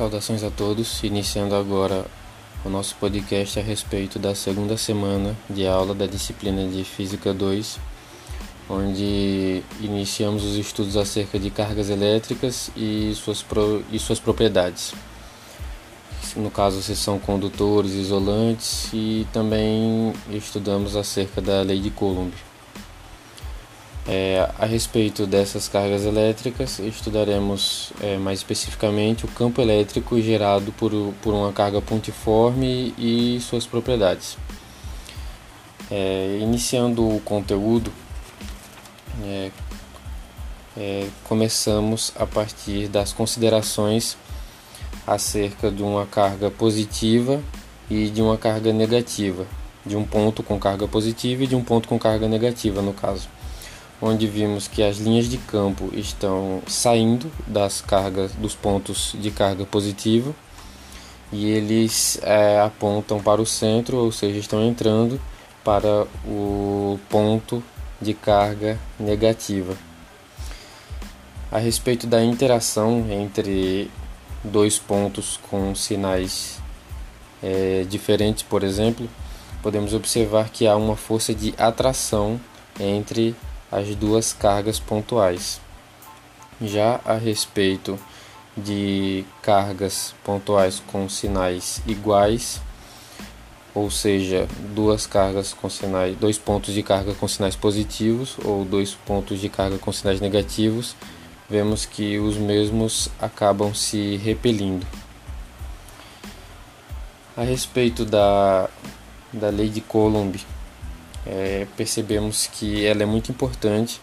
Saudações a todos, iniciando agora o nosso podcast a respeito da segunda semana de aula da disciplina de Física 2, onde iniciamos os estudos acerca de cargas elétricas e suas, pro, e suas propriedades. No caso, se são condutores, isolantes e também estudamos acerca da lei de Coulomb. É, a respeito dessas cargas elétricas, estudaremos é, mais especificamente o campo elétrico gerado por, por uma carga pontiforme e suas propriedades. É, iniciando o conteúdo, é, é, começamos a partir das considerações acerca de uma carga positiva e de uma carga negativa, de um ponto com carga positiva e de um ponto com carga negativa, no caso onde vimos que as linhas de campo estão saindo das cargas dos pontos de carga positiva e eles é, apontam para o centro, ou seja, estão entrando para o ponto de carga negativa. A respeito da interação entre dois pontos com sinais é, diferentes, por exemplo, podemos observar que há uma força de atração entre as duas cargas pontuais. Já a respeito de cargas pontuais com sinais iguais, ou seja, duas cargas com sinais, dois pontos de carga com sinais positivos ou dois pontos de carga com sinais negativos, vemos que os mesmos acabam se repelindo. A respeito da, da lei de Coulomb, é, percebemos que ela é muito importante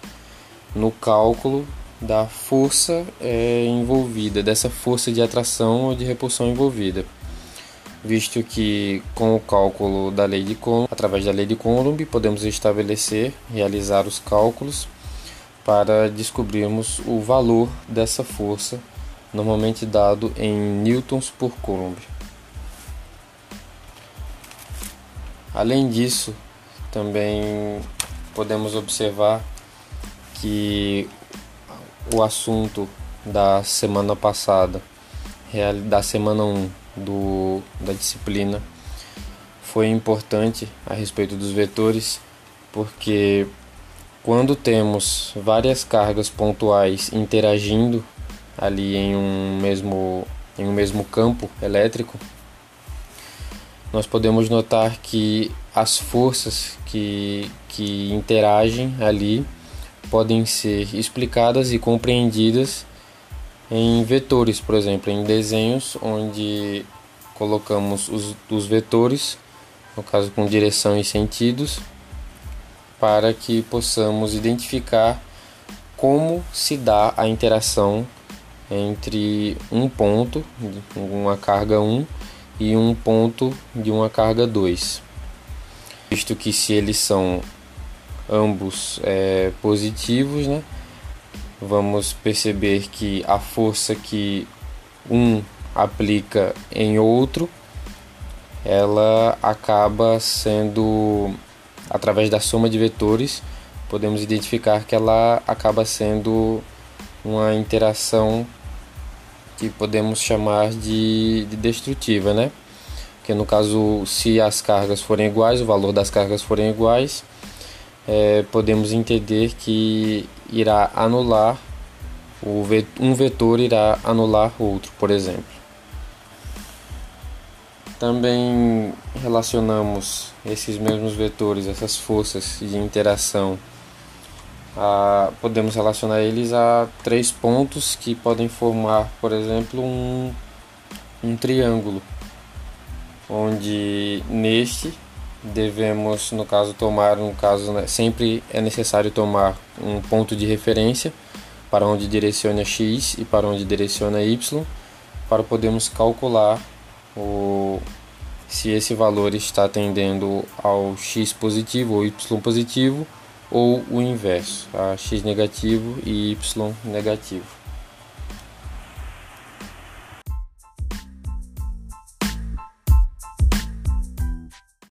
no cálculo da força é, envolvida, dessa força de atração ou de repulsão envolvida, visto que com o cálculo da lei de Coulomb, através da lei de Coulomb, podemos estabelecer, realizar os cálculos para descobrirmos o valor dessa força, normalmente dado em newtons por coulomb. Além disso, também podemos observar que o assunto da semana passada, da semana 1 do, da disciplina, foi importante a respeito dos vetores, porque quando temos várias cargas pontuais interagindo ali em um mesmo, em um mesmo campo elétrico, nós podemos notar que as forças que, que interagem ali podem ser explicadas e compreendidas em vetores, por exemplo, em desenhos onde colocamos os, os vetores, no caso com direção e sentidos, para que possamos identificar como se dá a interação entre um ponto, uma carga 1, e um ponto de uma carga 2. Visto que se eles são ambos é, positivos, né, vamos perceber que a força que um aplica em outro, ela acaba sendo através da soma de vetores, podemos identificar que ela acaba sendo uma interação que podemos chamar de, de destrutiva, né? Que no caso, se as cargas forem iguais, o valor das cargas forem iguais, é, podemos entender que irá anular o um vetor irá anular outro, por exemplo. Também relacionamos esses mesmos vetores, essas forças de interação ah, podemos relacionar eles a três pontos que podem formar, por exemplo, um, um triângulo, onde neste devemos, no caso, tomar um caso né, sempre é necessário tomar um ponto de referência para onde direciona x e para onde direciona y, para podermos calcular o se esse valor está tendendo ao x positivo ou y positivo ou o inverso, a x negativo e y negativo.